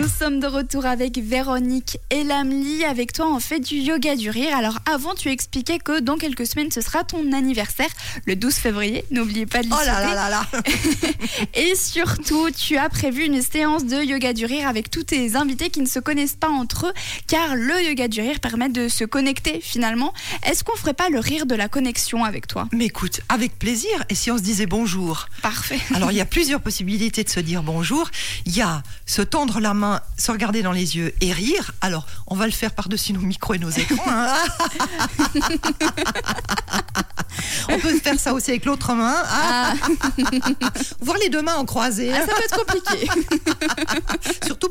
Nous sommes de retour avec Véronique et Lamli. Avec toi, on fait du yoga du rire. Alors avant, tu expliquais que dans quelques semaines, ce sera ton anniversaire, le 12 février. N'oubliez pas de le Oh là là là là Et surtout, tu as prévu une séance de yoga du rire avec tous tes invités qui ne se connaissent pas entre eux, car le yoga du rire permet de se connecter finalement. Est-ce qu'on ferait pas le rire de la connexion avec toi? Mais écoute, avec plaisir. Et si on se disait bonjour? Parfait. Alors il y a plusieurs possibilités de se dire bonjour. Il y a se tendre la main, se regarder dans les yeux et rire. Alors on va le faire par-dessus nos micros et nos écrans. hein. on peut faire ça aussi avec l'autre main. Ah. Voir les deux mains en croisée. Ah, ça peut être compliqué.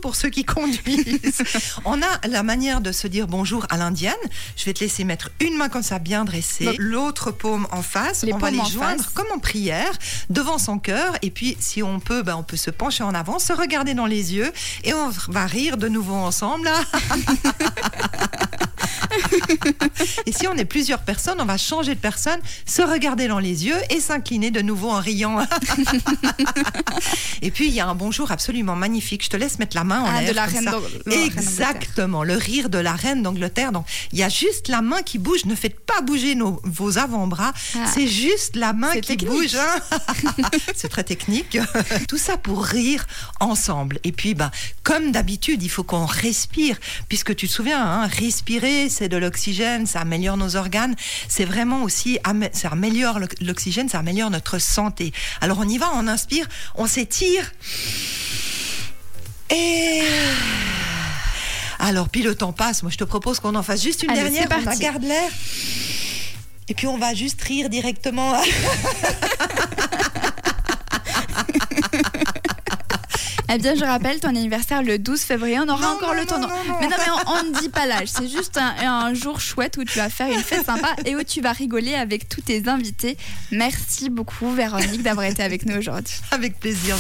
Pour ceux qui conduisent. On a la manière de se dire bonjour à l'indienne. Je vais te laisser mettre une main comme ça bien dressée, l'autre paume en face. Les on va les joindre face. comme en prière devant son cœur. Et puis, si on peut, ben, on peut se pencher en avant, se regarder dans les yeux et on va rire de nouveau ensemble. et si on est plusieurs personnes, on va changer de personne, se regarder dans les yeux et s'incliner de nouveau en riant. et puis, il y a un bonjour absolument magnifique. Je te laisse mettre la main en Ah, l'air. de la comme reine d'Angleterre. Exactement, le rire de la reine d'Angleterre. Donc, il y a juste la main qui bouge. Ne faites pas bouger nos, vos avant-bras. Ah. C'est juste la main qui technique. bouge. hein. C'est très technique. Tout ça pour rire ensemble. Et puis, ben, comme d'habitude, il faut qu'on respire. Puisque tu te souviens, hein, respirer, c'est de l'oxygène, ça améliore nos organes. C'est vraiment aussi, ça améliore l'ox- l'oxygène, ça améliore notre santé. Alors, on y va, on inspire, on s'étire. Et. Alors, puis le temps passe. Moi, je te propose qu'on en fasse juste une Allez, dernière. On parti. garde l'air. Et puis, on va juste rire directement. Eh bien, je rappelle ton anniversaire le 12 février. On aura Non, encore non, le temps. non. Mais non, mais on on ne dit pas l'âge. C'est juste un, un jour chouette où tu vas faire une fête sympa et où tu vas rigoler avec tous tes invités. Merci beaucoup, Véronique, d'avoir été avec nous aujourd'hui. Avec plaisir.